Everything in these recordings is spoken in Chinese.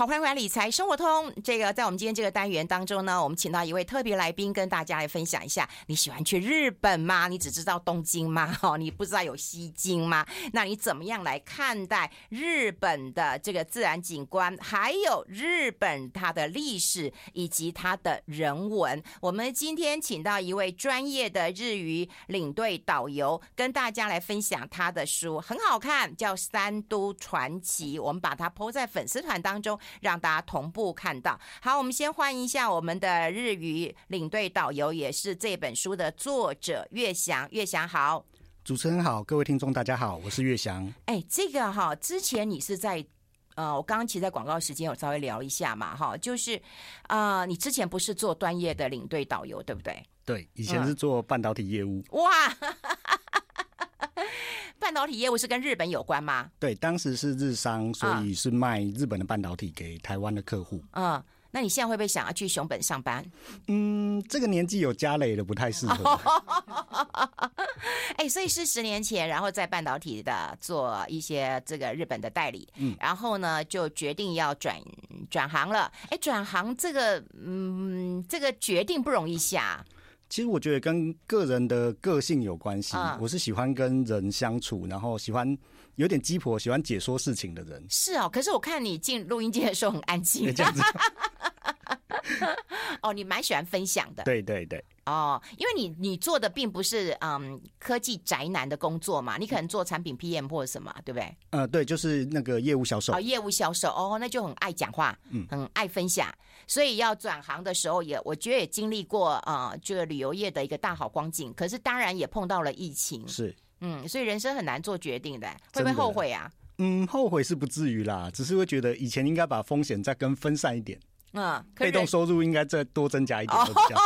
好，欢迎回来理财生活通。这个在我们今天这个单元当中呢，我们请到一位特别来宾，跟大家来分享一下。你喜欢去日本吗？你只知道东京吗？哦，你不知道有西京吗？那你怎么样来看待日本的这个自然景观，还有日本它的历史以及它的人文？我们今天请到一位专业的日语领队导游，跟大家来分享他的书，很好看，叫《三都传奇》。我们把它 po 在粉丝团当中。让大家同步看到。好，我们先欢迎一下我们的日语领队导游，也是这本书的作者岳翔。岳翔好，主持人好，各位听众大家好，我是岳翔。哎，这个哈，之前你是在呃，我刚刚其实在广告时间有稍微聊一下嘛，哈，就是啊、呃，你之前不是做专业的领队导游，对不对？对，以前是做半导体业务。嗯、哇！半导体业务是跟日本有关吗？对，当时是日商，所以是卖日本的半导体给台湾的客户。嗯，那你现在会不会想要去熊本上班？嗯，这个年纪有家累的，不太适合。哎、欸，所以是十年前，然后在半导体的做一些这个日本的代理，嗯，然后呢就决定要转转行了。哎、欸，转行这个，嗯，这个决定不容易下。其实我觉得跟个人的个性有关系。嗯、我是喜欢跟人相处，然后喜欢有点鸡婆，喜欢解说事情的人。是哦，可是我看你进录音间的时候很安静。这样子。哦，你蛮喜欢分享的。对对对。哦，因为你你做的并不是嗯科技宅男的工作嘛，你可能做产品 PM 或者什么，对不对？呃，对，就是那个业务销售。哦，业务销售哦，那就很爱讲话，嗯，很爱分享，所以要转行的时候也，我觉得也经历过啊、呃，这个旅游业的一个大好光景，可是当然也碰到了疫情，是，嗯，所以人生很难做决定的，会不会后悔啊？嗯，后悔是不至于啦，只是会觉得以前应该把风险再更分散一点。嗯，被动收入应该再多增加一点比较。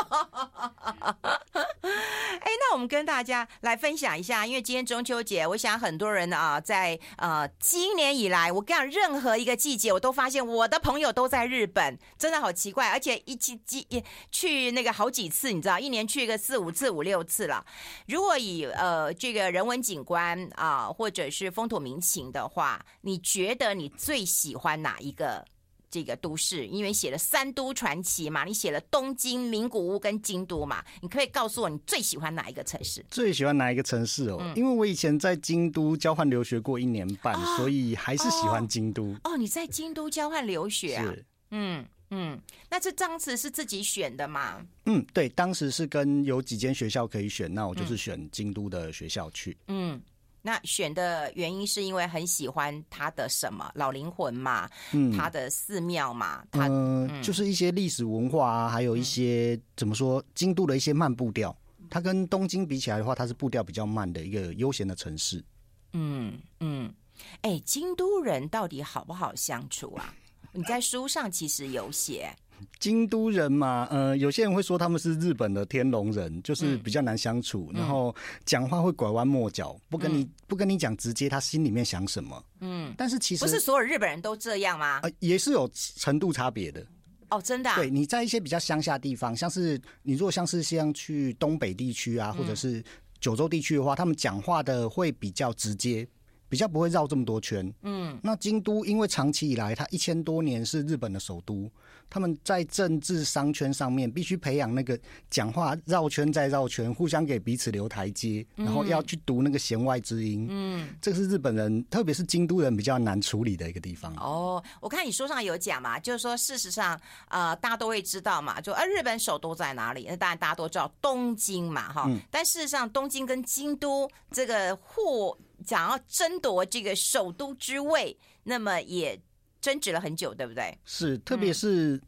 哎，那我们跟大家来分享一下，因为今天中秋节，我想很多人啊，在呃今年以来，我跟你讲，任何一个季节，我都发现我的朋友都在日本，真的好奇怪，而且一去一去那个好几次，你知道，一年去个四五次、五六次了。如果以呃这个人文景观啊，或者是风土民情的话，你觉得你最喜欢哪一个？这个都市，因为写了三都传奇嘛，你写了东京、名古屋跟京都嘛，你可以告诉我你最喜欢哪一个城市？最喜欢哪一个城市哦？嗯、因为我以前在京都交换留学过一年半，哦、所以还是喜欢京都。哦，哦，你在京都交换留学啊？是，嗯嗯，那这张词是自己选的嘛？嗯，对，当时是跟有几间学校可以选，那我就是选京都的学校去。嗯。那选的原因是因为很喜欢他的什么老灵魂嘛，嗯，他的寺庙嘛，他就是一些历史文化啊，还有一些、嗯、怎么说，京都的一些慢步调，它跟东京比起来的话，它是步调比较慢的一个悠闲的城市。嗯嗯，哎、欸，京都人到底好不好相处啊？你在书上其实有写。京都人嘛，呃，有些人会说他们是日本的天龙人，就是比较难相处，嗯、然后讲话会拐弯抹角，不跟你、嗯、不跟你讲直接他心里面想什么。嗯，但是其实不是所有日本人都这样吗？呃，也是有程度差别的。哦，真的、啊？对，你在一些比较乡下地方，像是你如果像是像去东北地区啊，或者是九州地区的话，他们讲话的会比较直接。比较不会绕这么多圈，嗯，那京都因为长期以来它一千多年是日本的首都，他们在政治商圈上面必须培养那个讲话绕圈再绕圈，互相给彼此留台阶，然后要去读那个弦外之音，嗯，这个是日本人，特别是京都人比较难处理的一个地方。哦，我看你书上有讲嘛，就是说事实上，呃，大家都会知道嘛，就呃日本首都在哪里？那当然大家都知道东京嘛，哈，嗯，但事实上东京跟京都这个互。想要争夺这个首都之位，那么也争执了很久，对不对？是，特别是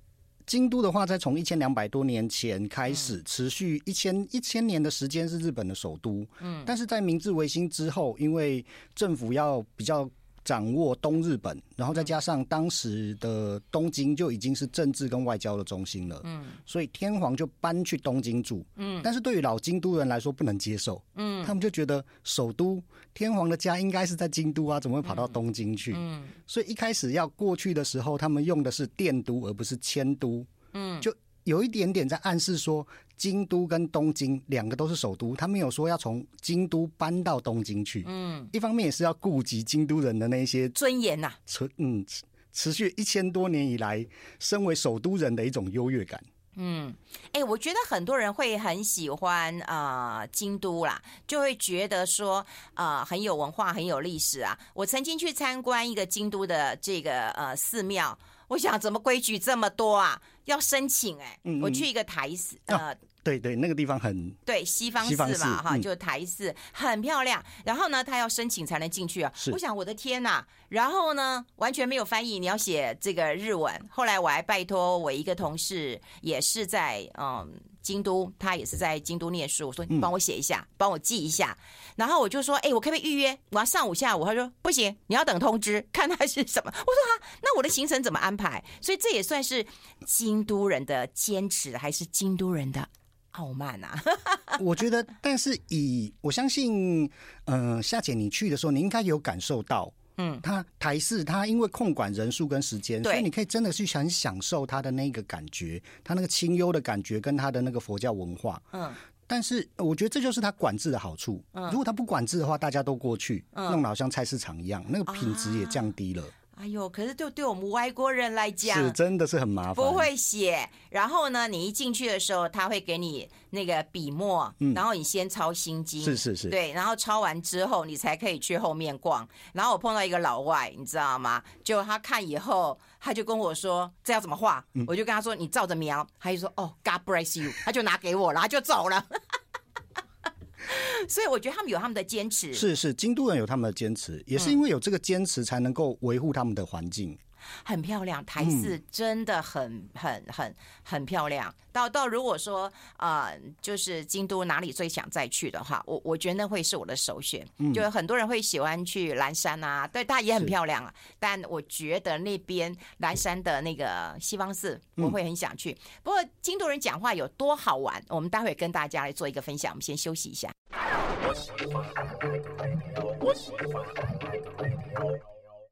京都的话，在从一千两百多年前开始，持续一千一千年的时间是日本的首都。嗯，但是在明治维新之后，因为政府要比较。掌握东日本，然后再加上当时的东京就已经是政治跟外交的中心了，嗯，所以天皇就搬去东京住，嗯，但是对于老京都人来说不能接受，嗯，他们就觉得首都天皇的家应该是在京都啊，怎么会跑到东京去？嗯，所以一开始要过去的时候，他们用的是电都而不是迁都，嗯，就。有一点点在暗示说，京都跟东京两个都是首都，他没有说要从京都搬到东京去。嗯，一方面也是要顾及京都人的那些尊严呐，存嗯持续一千多年以来，身为首都人的一种优越感。嗯，哎、欸，我觉得很多人会很喜欢啊、呃，京都啦，就会觉得说啊、呃，很有文化，很有历史啊。我曾经去参观一个京都的这个呃寺庙，我想怎么规矩这么多啊？要申请哎、欸，嗯嗯我去一个台寺呃。啊对对，那个地方很对西方寺嘛哈，就台寺很漂亮。然后呢，他要申请才能进去啊。我想我的天呐，然后呢，完全没有翻译，你要写这个日文。后来我还拜托我一个同事，也是在嗯京都，他也是在京都念书。我说你帮我写一下，帮我记一下。然后我就说，哎，我可不可以预约？我要上午下午。他说不行，你要等通知，看他是什么。我说啊，那我的行程怎么安排？所以这也算是京都人的坚持，还是京都人的？傲慢啊！我觉得，但是以我相信，呃，夏姐你去的时候，你应该有感受到，嗯，他台式他因为控管人数跟时间，所以你可以真的去很享受他的那个感觉，他那个清幽的感觉跟他的那个佛教文化，嗯。但是我觉得这就是他管制的好处，嗯。如果他不管制的话，大家都过去，嗯弄得好像菜市场一样，那个品质也降低了。哎呦，可是对对我们外国人来讲，是真的是很麻烦。不会写，然后呢，你一进去的时候，他会给你那个笔墨，嗯、然后你先抄心经，是是是，对，然后抄完之后，你才可以去后面逛。然后我碰到一个老外，你知道吗？就他看以后，他就跟我说这要怎么画，嗯、我就跟他说你照着描，他就说哦，God bless you，他就拿给我了，他就走了。所以我觉得他们有他们的坚持，是是，京都人有他们的坚持，也是因为有这个坚持，才能够维护他们的环境。很漂亮，台寺真的很很很很漂亮。到到如果说呃，就是京都哪里最想再去的话，我我觉得那会是我的首选。嗯，就很多人会喜欢去岚山啊，对，它也很漂亮啊。但我觉得那边岚山的那个西方寺，我会很想去。不过京都人讲话有多好玩，我们待会跟大家来做一个分享。我们先休息一下。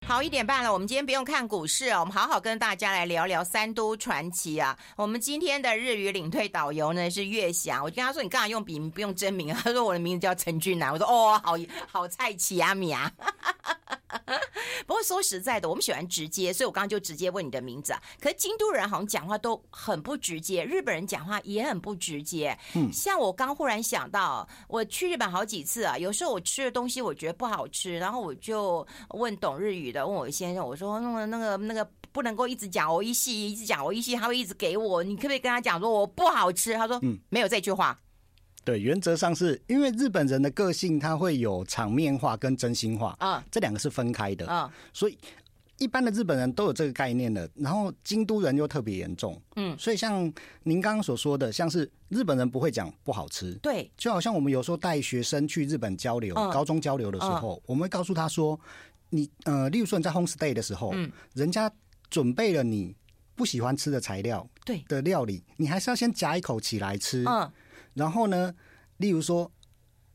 好，一点半了，我们今天不用看股市哦，我们好好跟大家来聊聊三都传奇啊。我们今天的日语领队导游呢是月翔，我跟他说，你干嘛用笔名不用真名啊？他说我的名字叫陈俊南，我说哦，好好菜奇啊米啊。不过说实在的，我们喜欢直接，所以我刚刚就直接问你的名字啊。可是京都人好像讲话都很不直接，日本人讲话也很不直接。嗯，像我刚忽然想到，我去日本好几次啊，有时候我吃的东西我觉得不好吃，然后我就问懂日语的，问我先生，我说那个那个那个不能够一直讲我一细一直讲我一细，他会一直给我，你可不可以跟他讲说我不好吃？他说嗯，没有这句话。对，原则上是因为日本人的个性，他会有场面化跟真心话啊，这两个是分开的啊，所以一般的日本人都有这个概念的。然后京都人又特别严重，嗯，所以像您刚刚所说的，像是日本人不会讲不好吃，对，就好像我们有时候带学生去日本交流，高中交流的时候，我们会告诉他说，你呃，例如说你在 home stay 的时候，嗯，人家准备了你不喜欢吃的材料，对的料理，你还是要先夹一口起来吃，嗯。然后呢，例如说，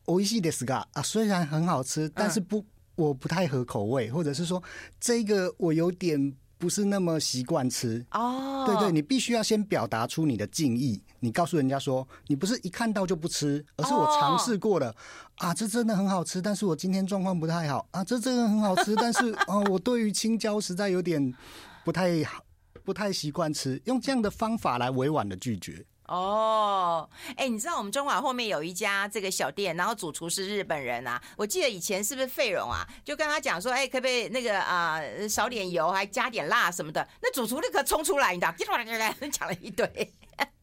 おいしいですが啊，虽然很好吃，但是不，我不太合口味，或者是说，这个我有点不是那么习惯吃。哦，对对，你必须要先表达出你的敬意，你告诉人家说，你不是一看到就不吃，而是我尝试过了，啊，这真的很好吃，但是我今天状况不太好，啊，这真的很好吃，但是啊，我对于青椒实在有点不太好，不太习惯吃，用这样的方法来委婉的拒绝。 哦，哎，你知道我们中华后面有一家这个小店，然后主厨是日本人啊。我记得以前是不是费荣啊？就跟他讲说，哎，可不可以那个啊、少点油，还加点辣什么的？那主厨立刻冲出来，你知道，讲了一堆。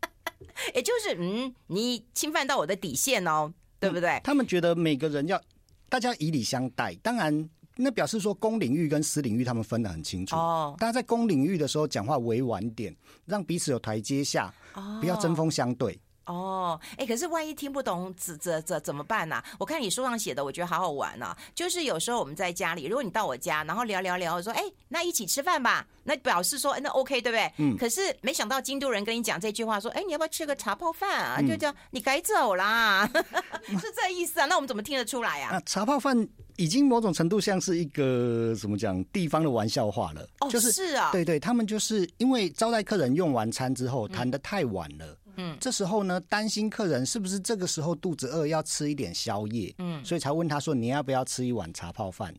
也就是，嗯，你侵犯到我的底线哦，对不对？他们觉得每个人要大家以礼相待，当然。那表示说，公领域跟私领域他们分得很清楚。哦，大家在公领域的时候讲话委婉点，让彼此有台阶下，不要针锋相对。哦，哎、欸，可是万一听不懂，怎怎怎怎么办呢、啊？我看你书上写的，我觉得好好玩呢、啊。就是有时候我们在家里，如果你到我家，然后聊聊聊，说，哎、欸，那一起吃饭吧，那表示说，那 OK，对不对？嗯。可是没想到京都人跟你讲这句话，说，哎、欸，你要不要吃个茶泡饭啊？嗯、就叫你该走啦，是这意思啊？那我们怎么听得出来啊？啊茶泡饭。已经某种程度像是一个怎么讲地方的玩笑话了，哦，就是是啊，对对，他们就是因为招待客人用完餐之后谈的太晚了，嗯，这时候呢，担心客人是不是这个时候肚子饿要吃一点宵夜，嗯，所以才问他说，你要不要吃一碗茶泡饭？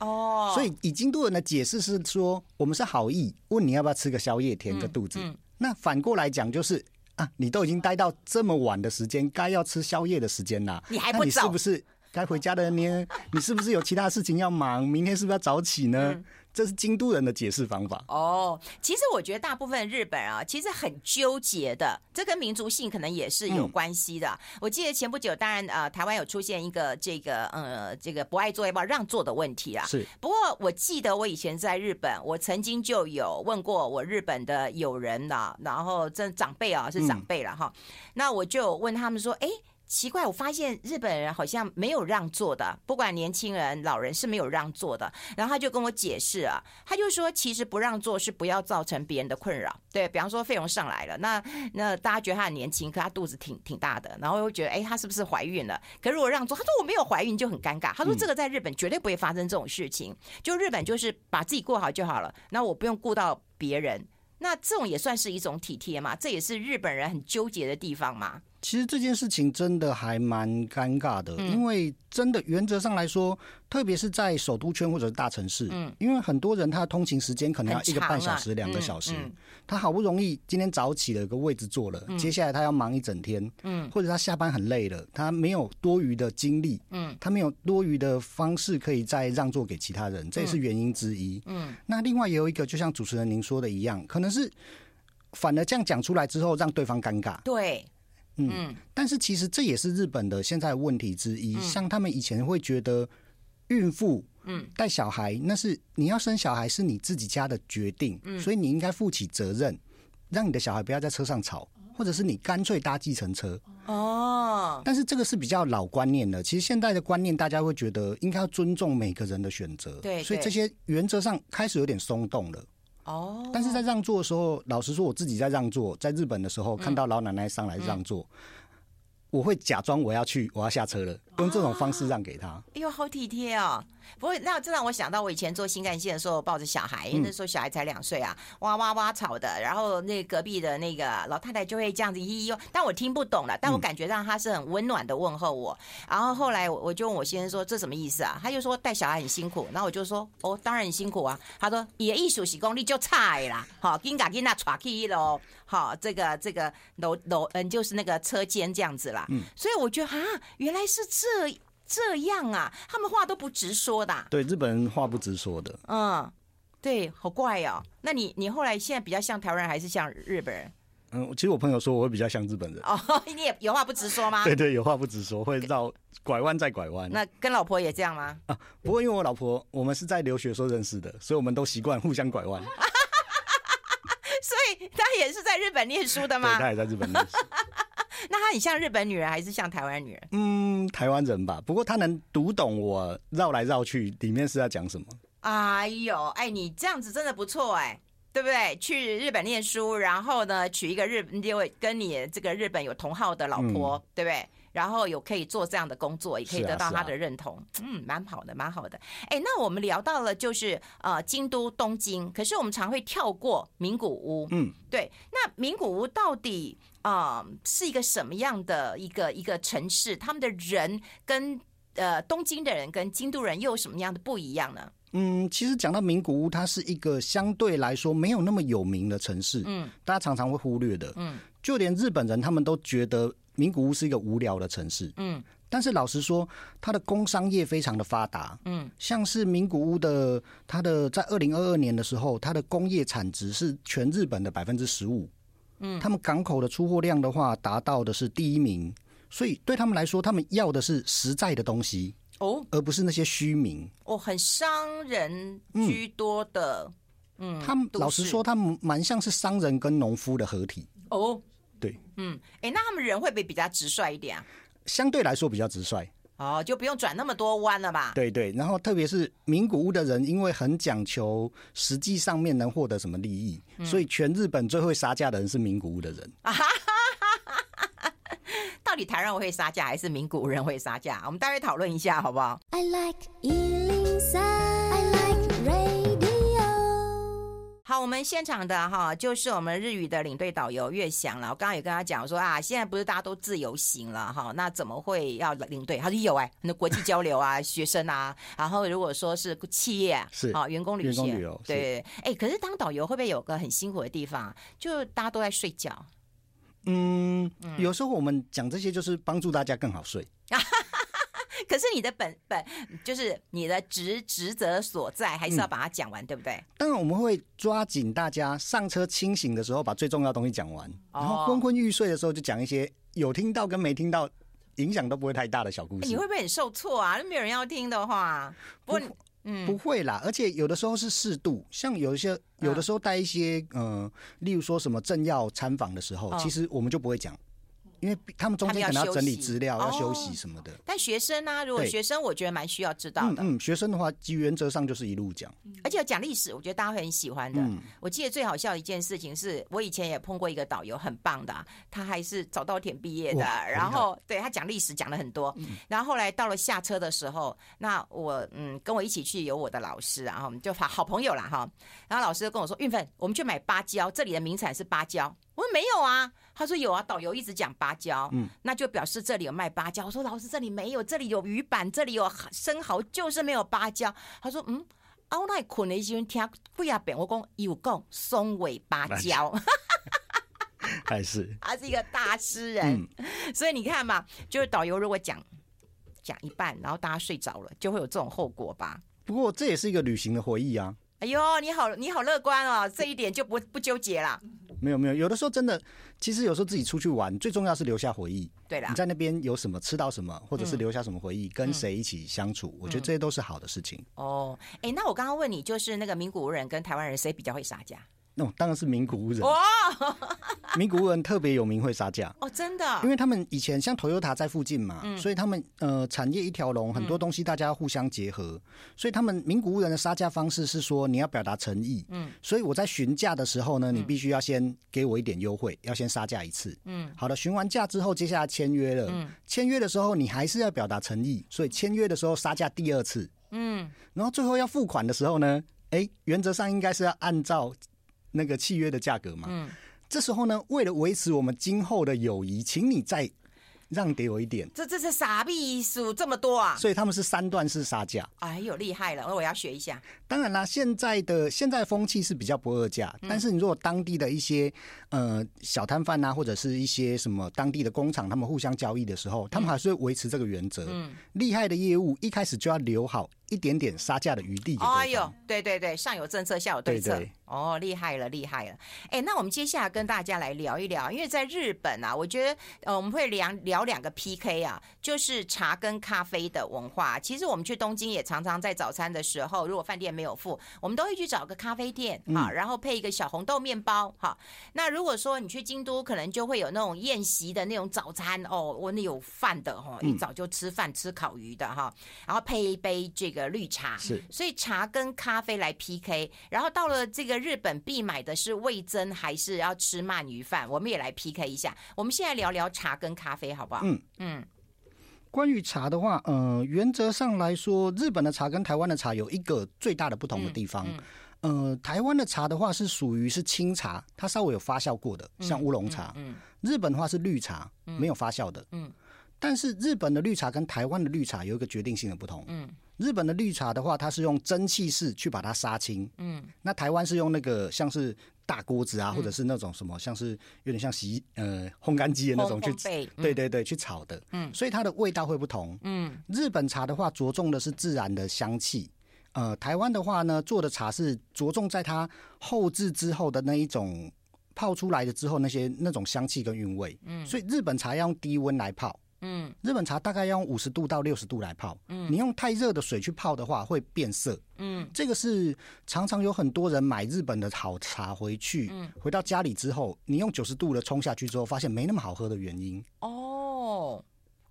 哦，所以以京都人的解释是说，我们是好意问你要不要吃个宵夜填个肚子。嗯嗯、那反过来讲就是啊，你都已经待到这么晚的时间，该要吃宵夜的时间啦，你还不走？你是不是该回家的呢？你是不是有其他事情要忙？明天是不是要早起呢？嗯这是京都人的解释方法哦。其实我觉得大部分日本啊，其实很纠结的，这跟民族性可能也是有关系的。嗯、我记得前不久，当然呃，台湾有出现一个这个呃，这个不爱做要不要让座的问题啊。是。不过我记得我以前在日本，我曾经就有问过我日本的友人呐，然后这长辈啊是长辈了哈，嗯、那我就问他们说，哎。奇怪，我发现日本人好像没有让座的，不管年轻人、老人是没有让座的。然后他就跟我解释啊，他就说，其实不让座是不要造成别人的困扰。对，比方说费用上来了，那那大家觉得他很年轻，可他肚子挺挺大的，然后又觉得哎，他是不是怀孕了？可如果让座，他说我没有怀孕，就很尴尬。他说这个在日本绝对不会发生这种事情，就日本就是把自己过好就好了，那我不用顾到别人。那这种也算是一种体贴嘛？这也是日本人很纠结的地方嘛。其实这件事情真的还蛮尴尬的，因为真的原则上来说，特别是在首都圈或者是大城市，嗯，因为很多人他的通勤时间可能要一个半小时、两个小时，他好不容易今天早起了，有个位置坐了，接下来他要忙一整天，嗯，或者他下班很累了，他没有多余的精力，嗯，他没有多余的方式可以再让座给其他人，这也是原因之一，嗯。那另外也有一个，就像主持人您说的一样，可能是反而这样讲出来之后，让对方尴尬，对。嗯，但是其实这也是日本的现在问题之一。像他们以前会觉得，孕妇，嗯，带小孩那是你要生小孩是你自己家的决定，所以你应该负起责任，让你的小孩不要在车上吵，或者是你干脆搭计程车。哦，但是这个是比较老观念的。其实现在的观念，大家会觉得应该要尊重每个人的选择。对，所以这些原则上开始有点松动了。哦，但是在让座的时候，老实说，我自己在让座，在日本的时候，看到老奶奶上来让座，我会假装我要去，我要下车了，用这种方式让给她。哎呦，好体贴哦！不过，那这让我想到我以前坐新干线的时候，抱着小孩，因为那时候小孩才两岁啊，哇哇哇吵的，然后那隔壁的那个老太太就会这样子咿咿，但我听不懂了，但我感觉到她是很温暖的问候我。然后后来我就问我先生说，这什么意思啊？他就说带小孩很辛苦，然后我就说哦，当然很辛苦啊。他说也艺术习功力就差啦，好，给嘎给那喘气喽，好，这个这个楼楼嗯，就是那个车间这样子啦。嗯，所以我觉得啊，原来是这。这样啊，他们话都不直说的。对，日本人话不直说的。嗯，对，好怪哦。那你你后来现在比较像台湾人还是像日本人？嗯，其实我朋友说我会比较像日本人。哦，你也有话不直说吗？对对，有话不直说，会绕拐弯再拐弯。那跟老婆也这样吗？啊，不过因为我老婆我们是在留学时候认识的，所以我们都习惯互相拐弯。所以他也是在日本念书的吗？对，他也在日本念书。那他很像日本女人还是像台湾女人？嗯，台湾人吧。不过他能读懂我绕来绕去里面是要讲什么。哎呦，哎，你这样子真的不错哎，对不对？去日本念书，然后呢，娶一个日，因为跟你这个日本有同号的老婆，嗯、对不对？然后有可以做这样的工作，也可以得到他的认同，啊啊、嗯，蛮好的，蛮好的。哎，那我们聊到了就是呃京都、东京，可是我们常会跳过名古屋，嗯，对。那名古屋到底啊、呃、是一个什么样的一个一个城市？他们的人跟呃东京的人跟京都人又有什么样的不一样呢？嗯，其实讲到名古屋，它是一个相对来说没有那么有名的城市，嗯，大家常常会忽略的，嗯，就连日本人他们都觉得。名古屋是一个无聊的城市，嗯，但是老实说，它的工商业非常的发达，嗯，像是名古屋的，它的在二零二二年的时候，它的工业产值是全日本的百分之十五，嗯，他们港口的出货量的话，达到的是第一名，所以对他们来说，他们要的是实在的东西哦，而不是那些虚名。哦，很商人居多的，嗯，他们老实说，他们蛮像是商人跟农夫的合体。哦。对，嗯，哎，那他们人会不会比较直率一点啊？相对来说比较直率，哦，就不用转那么多弯了吧？对对，然后特别是名古屋的人，因为很讲求实际上面能获得什么利益，嗯、所以全日本最会杀价的人是名古屋的人。啊哈哈！到底台湾人会杀价，还是名古屋人会杀价？我们待会讨论一下，好不好？I like 好，我们现场的哈，就是我们日语的领队导游岳翔了。我刚刚也跟他讲说啊，现在不是大家都自由行了哈，那怎么会要领队？他说有哎、欸，很多国际交流啊，学生啊，然后如果说是企业是啊，员工旅行，旅游对，哎，可是当导游会不会有个很辛苦的地方？就大家都在睡觉。嗯，有时候我们讲这些就是帮助大家更好睡。可是你的本本就是你的职职责所在，还是要把它讲完，嗯、对不对？当然我们会抓紧大家上车清醒的时候，把最重要的东西讲完，哦、然后昏昏欲睡的时候就讲一些有听到跟没听到影响都不会太大的小故事。你会不会很受挫啊？没有人要听的话，不过嗯，不会啦。而且有的时候是适度，像有一些有的时候带一些嗯、呃，例如说什么政要参访的时候，哦、其实我们就不会讲。因为他们中间可能要整理资料，要休息什么的。但学生呢？如果学生，我觉得蛮需要知道的。嗯，学生的话，基原则上就是一路讲，而且讲历史，我觉得大家会很喜欢的。我记得最好笑的一件事情是，我以前也碰过一个导游，很棒的，他还是早稻田毕业的。然后，对他讲历史讲了很多。然后后来到了下车的时候，那我嗯跟我一起去有我的老师，然后我们就好好朋友啦哈。然后老师就跟我说：“运芬，我们去买芭蕉，这里的名产是芭蕉。”我说没有啊，他说有啊，导游一直讲芭蕉，嗯，那就表示这里有卖芭蕉。我说老师这里没有，这里有鱼板，这里有生蚝，就是没有芭蕉。他说嗯，啊我那困的时候听贵啊变，我讲有讲松尾芭蕉，还是他是一个大诗人，嗯、所以你看嘛，就是导游如果讲讲一半，然后大家睡着了，就会有这种后果吧。不过这也是一个旅行的回忆啊。哎呦，你好，你好乐观哦，这一点就不不纠结了。没有没有，有的时候真的，其实有时候自己出去玩，最重要是留下回忆。对啦，你在那边有什么吃到什么，或者是留下什么回忆，嗯、跟谁一起相处，嗯、我觉得这些都是好的事情。哦，哎，那我刚刚问你，就是那个名古屋人跟台湾人谁比较会杀价？那、哦、当然是名古屋人。哇！名古屋人特别有名会杀价哦，真的，因为他们以前像 Toyota 在附近嘛，嗯、所以他们呃产业一条龙，很多东西大家互相结合，嗯、所以他们名古屋人的杀价方式是说你要表达诚意，嗯，所以我在询价的时候呢，你必须要先给我一点优惠，要先杀价一次，嗯，好的，询完价之后，接下来签约了，嗯，签约的时候你还是要表达诚意，所以签约的时候杀价第二次，嗯，然后最后要付款的时候呢，哎，原则上应该是要按照。那个契约的价格嘛，嗯，这时候呢，为了维持我们今后的友谊，请你再让给我一点。这这是啥秘书这么多啊？所以他们是三段式杀价。哎呦，厉害了！那我要学一下。当然啦，现在的现在风气是比较不二价，嗯、但是你如果当地的一些呃小摊贩啊，或者是一些什么当地的工厂，他们互相交易的时候，他们还是会维持这个原则。嗯，厉害的业务一开始就要留好一点点杀价的余地。哎呦，对对对，上有政策，下有对策。对对哦，厉害了，厉害了！哎，那我们接下来跟大家来聊一聊，因为在日本啊，我觉得呃，我们会聊聊两个 PK 啊，就是茶跟咖啡的文化。其实我们去东京也常常在早餐的时候，如果饭店没有付，我们都会去找个咖啡店啊，然后配一个小红豆面包。哈，那如果说你去京都，可能就会有那种宴席的那种早餐哦，我那有饭的哈，一早就吃饭吃烤鱼的哈，然后配一杯这个绿茶。是，所以茶跟咖啡来 PK，然后到了这个。日本必买的是味增，还是要吃鳗鱼饭？我们也来 PK 一下。我们现在聊聊茶跟咖啡，好不好？嗯嗯。关于茶的话，呃，原则上来说，日本的茶跟台湾的茶有一个最大的不同的地方。嗯嗯、呃，台湾的茶的话是属于是清茶，它稍微有发酵过的，像乌龙茶。嗯。嗯嗯日本的话是绿茶，没有发酵的。嗯。但是日本的绿茶跟台湾的绿茶有一个决定性的不同。嗯。日本的绿茶的话，它是用蒸汽式去把它杀青。嗯，那台湾是用那个像是大锅子啊，嗯、或者是那种什么，像是有点像洗呃烘干机的那种去，嗯、对对对，去炒的。嗯，所以它的味道会不同。嗯，日本茶的话着重的是自然的香气。呃，台湾的话呢，做的茶是着重在它后制之后的那一种泡出来的之后那些那种香气跟韵味。嗯，所以日本茶要用低温来泡。嗯，日本茶大概要用五十度到六十度来泡。嗯，你用太热的水去泡的话，会变色。嗯，这个是常常有很多人买日本的好茶回去，嗯，回到家里之后，你用九十度的冲下去之后，发现没那么好喝的原因。哦，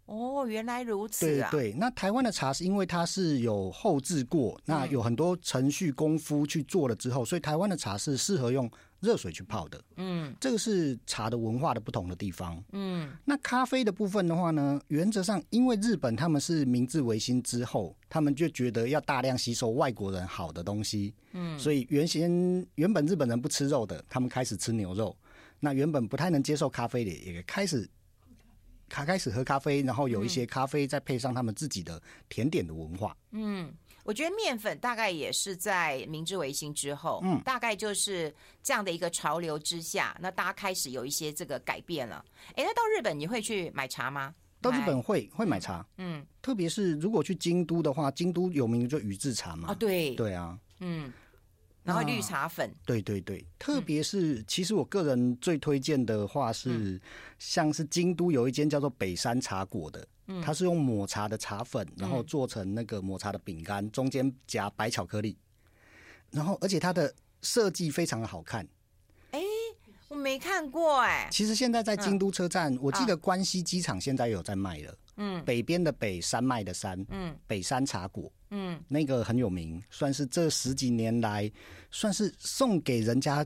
哦，原来如此啊！对对，那台湾的茶是因为它是有后制过，那有很多程序功夫去做了之后，所以台湾的茶是适合用热水去泡的。嗯，这个是茶的文化的不同的地方。嗯，那咖啡的部分的话呢，原则上因为日本他们是明治维新之后，他们就觉得要大量吸收外国人好的东西。嗯，所以原先原本日本人不吃肉的，他们开始吃牛肉。那原本不太能接受咖啡的，也开始。他开始喝咖啡，然后有一些咖啡再配上他们自己的甜点的文化。嗯，我觉得面粉大概也是在明治维新之后，嗯，大概就是这样的一个潮流之下，那大家开始有一些这个改变了。哎，那到日本你会去买茶吗？到日本会会买茶，嗯，特别是如果去京都的话，京都有名的就宇治茶嘛。啊，对，对啊，嗯。然后绿茶粉，对对对，特别是其实我个人最推荐的话是，嗯、像是京都有一间叫做北山茶果的，嗯、它是用抹茶的茶粉，然后做成那个抹茶的饼干，中间夹白巧克力，然后而且它的设计非常的好看。哎，我没看过哎。其实现在在京都车站，嗯、我记得关西机场现在有在卖了。嗯，北边的北，山脉的山，嗯，北山茶果，嗯，那个很有名，算是这十几年来，算是送给人家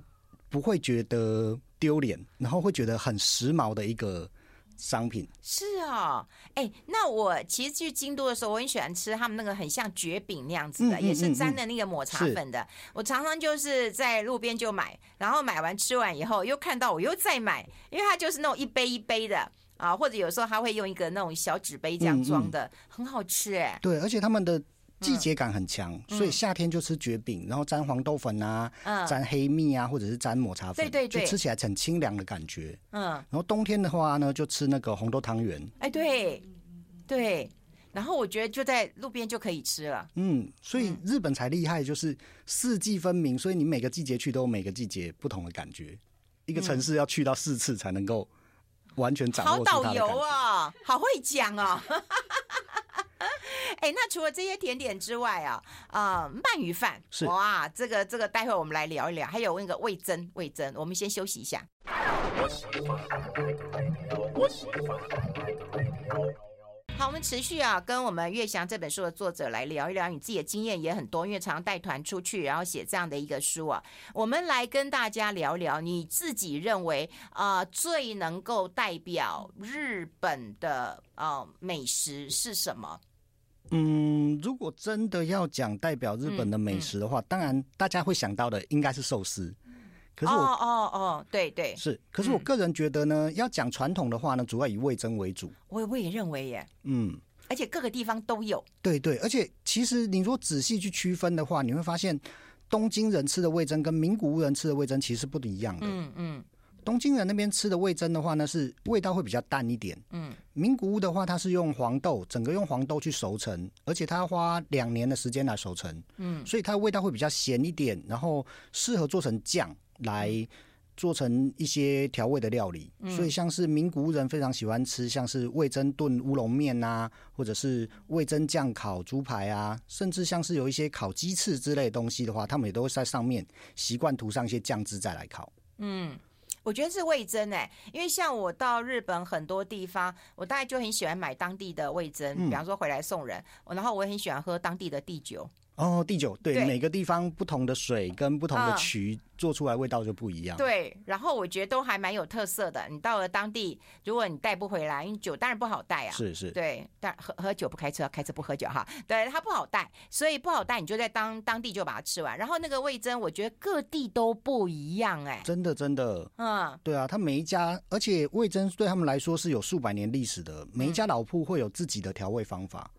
不会觉得丢脸，然后会觉得很时髦的一个商品。是哦，哎，那我其实去京都的时候，我很喜欢吃他们那个很像蕨饼那样子的，也是沾的那个抹茶粉的。我常常就是在路边就买，然后买完吃完以后又看到我又再买，因为它就是那种一杯一杯的。啊，或者有时候他会用一个那种小纸杯这样装的，嗯嗯、很好吃哎。对，而且他们的季节感很强，嗯、所以夏天就吃蕨饼，然后沾黄豆粉啊，嗯、沾黑蜜啊，或者是沾抹茶粉，对对对，就吃起来很清凉的感觉。嗯，然后冬天的话呢，就吃那个红豆汤圆。哎，对，对，然后我觉得就在路边就可以吃了。嗯，所以日本才厉害，就是四季分明，所以你每个季节去都有每个季节不同的感觉。一个城市要去到四次才能够。完全掌握好导游啊，好会讲哦。哎、欸，那除了这些甜点之外啊，呃，鳗鱼饭是哇，这个这个，待会我们来聊一聊。还有那个味噌，味噌，我们先休息一下。好，我们持续啊，跟我们《月翔》这本书的作者来聊一聊，你自己的经验也很多，因为常常带团出去，然后写这样的一个书啊。我们来跟大家聊聊，你自己认为啊、呃，最能够代表日本的呃美食是什么？嗯，如果真的要讲代表日本的美食的话，嗯嗯、当然大家会想到的应该是寿司。可是我哦哦哦，对对是，可是我个人觉得呢，嗯、要讲传统的话呢，主要以味增为主。我我也认为耶，嗯，而且各个地方都有。对对，而且其实你如果仔细去区分的话，你会发现东京人吃的味噌跟名古屋人吃的味噌其实不一样的。嗯嗯，东京人那边吃的味噌的话呢，是味道会比较淡一点。嗯，名古屋的话，它是用黄豆，整个用黄豆去熟成，而且它要花两年的时间来熟成。嗯，所以它的味道会比较咸一点，然后适合做成酱。来做成一些调味的料理，嗯、所以像是名古屋人非常喜欢吃，像是味噌炖乌龙面啊，或者是味噌酱烤猪排啊，甚至像是有一些烤鸡翅之类的东西的话，他们也都会在上面习惯涂上一些酱汁再来烤。嗯，我觉得是味噌哎，因为像我到日本很多地方，我大概就很喜欢买当地的味噌，比方说回来送人，然后我也很喜欢喝当地的地酒。哦，第九对，对每个地方不同的水跟不同的渠做出来味道就不一样。对，然后我觉得都还蛮有特色的。你到了当地，如果你带不回来，因为酒当然不好带啊。是是。对，但喝喝酒不开车，开车不喝酒哈。对，它不好带，所以不好带，你就在当当地就把它吃完。然后那个味噌，我觉得各地都不一样哎、欸。真的真的。嗯。对啊，他每一家，而且味噌对他们来说是有数百年历史的，每一家老铺会有自己的调味方法。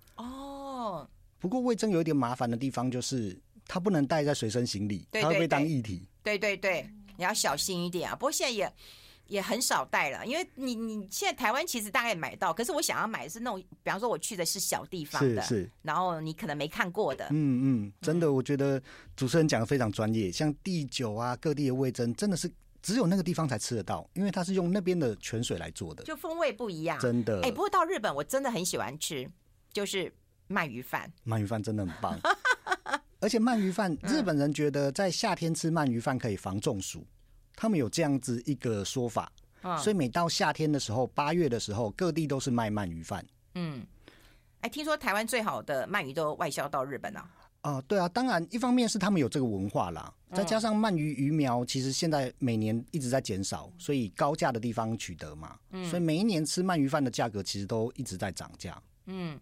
不过味噌有一点麻烦的地方就是它不能带在随身行李，它会被当液体。对对对，你要小心一点啊！不过现在也也很少带了，因为你你现在台湾其实大概也买到，可是我想要买的是那种，比方说我去的是小地方的，是是，然后你可能没看过的。嗯嗯，真的，我觉得主持人讲的非常专业，像地酒啊，各地的味噌真的是只有那个地方才吃得到，因为它是用那边的泉水来做的，就风味不一样。真的，哎，不过到日本我真的很喜欢吃，就是。鳗鱼饭，鳗鱼饭真的很棒，而且鳗鱼饭，日本人觉得在夏天吃鳗鱼饭可以防中暑，他们有这样子一个说法，所以每到夏天的时候，八月的时候，各地都是卖鳗鱼饭，嗯，哎，听说台湾最好的鳗鱼都外销到日本了。啊、呃，对啊，当然，一方面是他们有这个文化啦，再加上鳗鱼鱼苗其实现在每年一直在减少，所以高价的地方取得嘛，嗯，所以每一年吃鳗鱼饭的价格其实都一直在涨价。嗯，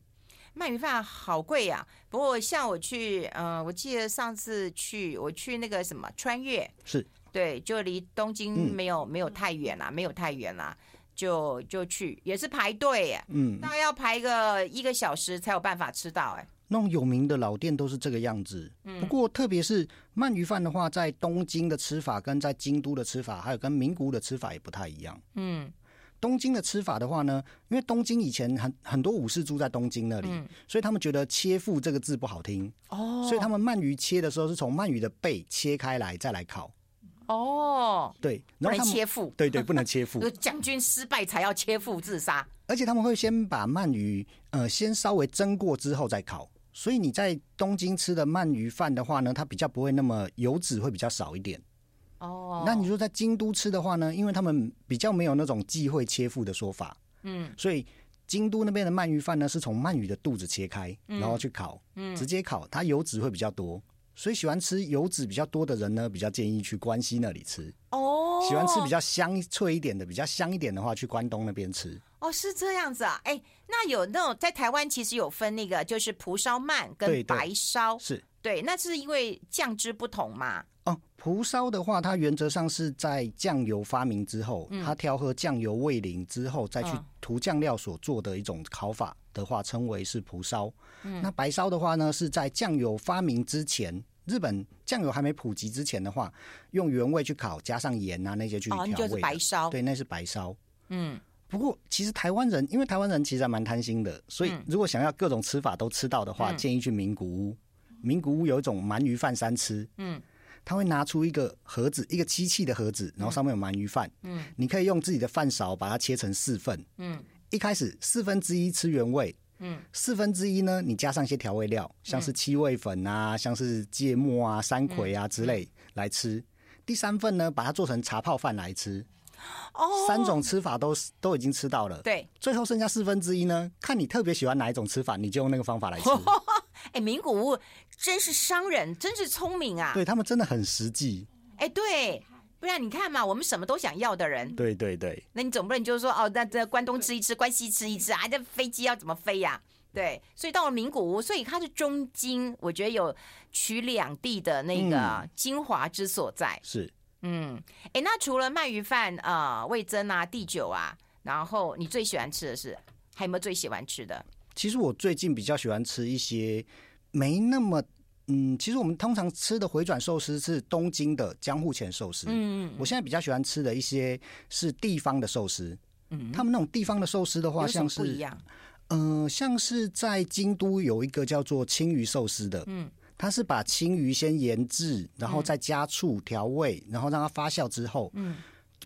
鳗鱼饭好贵呀，不过像我去，呃，我记得上次去，我去那个什么穿越，是。对，就离东京没有、嗯、没有太远啦，没有太远啦，就就去，也是排队，嗯，大概要排个一个小时才有办法吃到，哎。那种有名的老店都是这个样子。嗯。不过，特别是鳗鱼饭的话，在东京的吃法跟在京都的吃法，还有跟名古屋的吃法也不太一样。嗯，东京的吃法的话呢，因为东京以前很很多武士住在东京那里，所以他们觉得“切腹”这个字不好听。哦，所以他们鳗鱼切的时候是从鳗鱼的背切开来再来烤。哦，对，然后不能切腹。对对，不能切腹。将军失败才要切腹自杀。而且他们会先把鳗鱼呃先稍微蒸过之后再烤。所以你在东京吃的鳗鱼饭的话呢，它比较不会那么油脂会比较少一点。哦，那你说在京都吃的话呢，因为他们比较没有那种忌讳切腹的说法，嗯，所以京都那边的鳗鱼饭呢是从鳗鱼的肚子切开，然后去烤，嗯，直接烤，它油脂会比较多。所以喜欢吃油脂比较多的人呢，比较建议去关西那里吃。哦，喜欢吃比较香脆一点的，比较香一点的话，去关东那边吃。哦，是这样子啊，哎，那有那种在台湾其实有分那个，就是蒲烧鳗跟白烧，是对，那是因为酱汁不同嘛。哦，蒲烧的话，它原则上是在酱油发明之后，嗯、它调和酱油味淋之后再去涂酱料所做的一种烤法的话，称为是蒲烧。嗯、那白烧的话呢，是在酱油发明之前，日本酱油还没普及之前的话，用原味去烤，加上盐啊那些去调味，哦，就是白烧，对，那是白烧。嗯。不过，其实台湾人，因为台湾人其实还蛮贪心的，所以如果想要各种吃法都吃到的话，嗯、建议去名古屋。名古屋有一种鳗鱼饭三吃，嗯，他会拿出一个盒子，一个机器的盒子，然后上面有鳗鱼饭，嗯，你可以用自己的饭勺把它切成四份，嗯，一开始四分之一吃原味，嗯，四分之一呢，你加上一些调味料，像是七味粉啊，像是芥末啊、山葵啊之类来吃，第三份呢，把它做成茶泡饭来吃。哦，三种吃法都都已经吃到了，对，最后剩下四分之一呢，看你特别喜欢哪一种吃法，你就用那个方法来吃。哎，名古屋真是商人，真是聪明啊！对，他们真的很实际。哎，对，不然你看嘛，我们什么都想要的人，对对对，那你总不能就是说哦，那这关东吃一吃，关西吃一吃啊，这飞机要怎么飞呀？对，所以到了名古屋，所以它是中京，我觉得有取两地的那个精华之所在，嗯、是。嗯，哎，那除了鳗鱼饭啊、呃、味增啊、地酒啊，然后你最喜欢吃的是还有没有最喜欢吃的？其实我最近比较喜欢吃一些没那么嗯，其实我们通常吃的回转寿司是东京的江户前寿司。嗯，嗯，我现在比较喜欢吃的一些是地方的寿司。嗯，他们那种地方的寿司的话，像是不一样。嗯、呃，像是在京都有一个叫做青鱼寿司的。嗯。它是把青鱼先腌制，然后再加醋调味，然后让它发酵之后，嗯，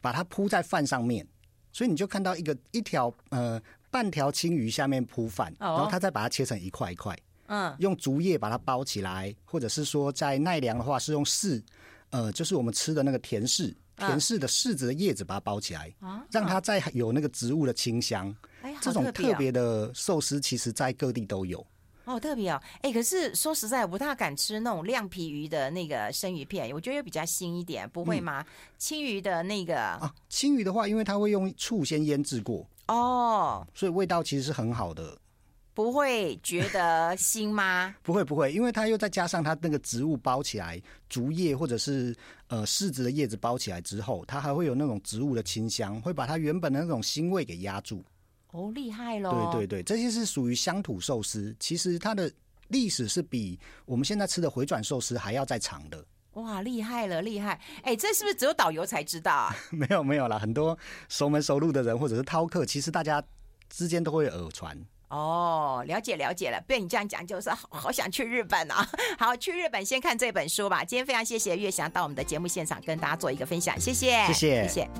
把它铺在饭上面，所以你就看到一个一条呃半条青鱼下面铺饭，然后他再把它切成一块一块，嗯，用竹叶把它包起来，或者是说在奈良的话是用柿，呃，就是我们吃的那个甜柿，甜柿的柿子的叶子把它包起来，啊，让它再有那个植物的清香。哎，这种特别的寿司，其实在各地都有。哦，特别哦，哎，可是说实在，我不大敢吃那种亮皮鱼的那个生鱼片，我觉得又比较腥一点，不会吗？嗯、青鱼的那个啊，青鱼的话，因为它会用醋先腌制过哦，所以味道其实是很好的，不会觉得腥吗？不 会不会，因为它又再加上它那个植物包起来，竹叶或者是呃柿子的叶子包起来之后，它还会有那种植物的清香，会把它原本的那种腥味给压住。哦，厉害喽！对对对，这些是属于乡土寿司，其实它的历史是比我们现在吃的回转寿司还要再长的。哇，厉害了，厉害！哎，这是不是只有导游才知道啊？没有没有啦，很多熟门熟路的人或者是饕客，其实大家之间都会耳传。哦，了解了解了，被你这样讲，就是好，好想去日本啊！好，去日本先看这本书吧。今天非常谢谢月翔到我们的节目现场跟大家做一个分享，谢谢，谢谢，谢谢。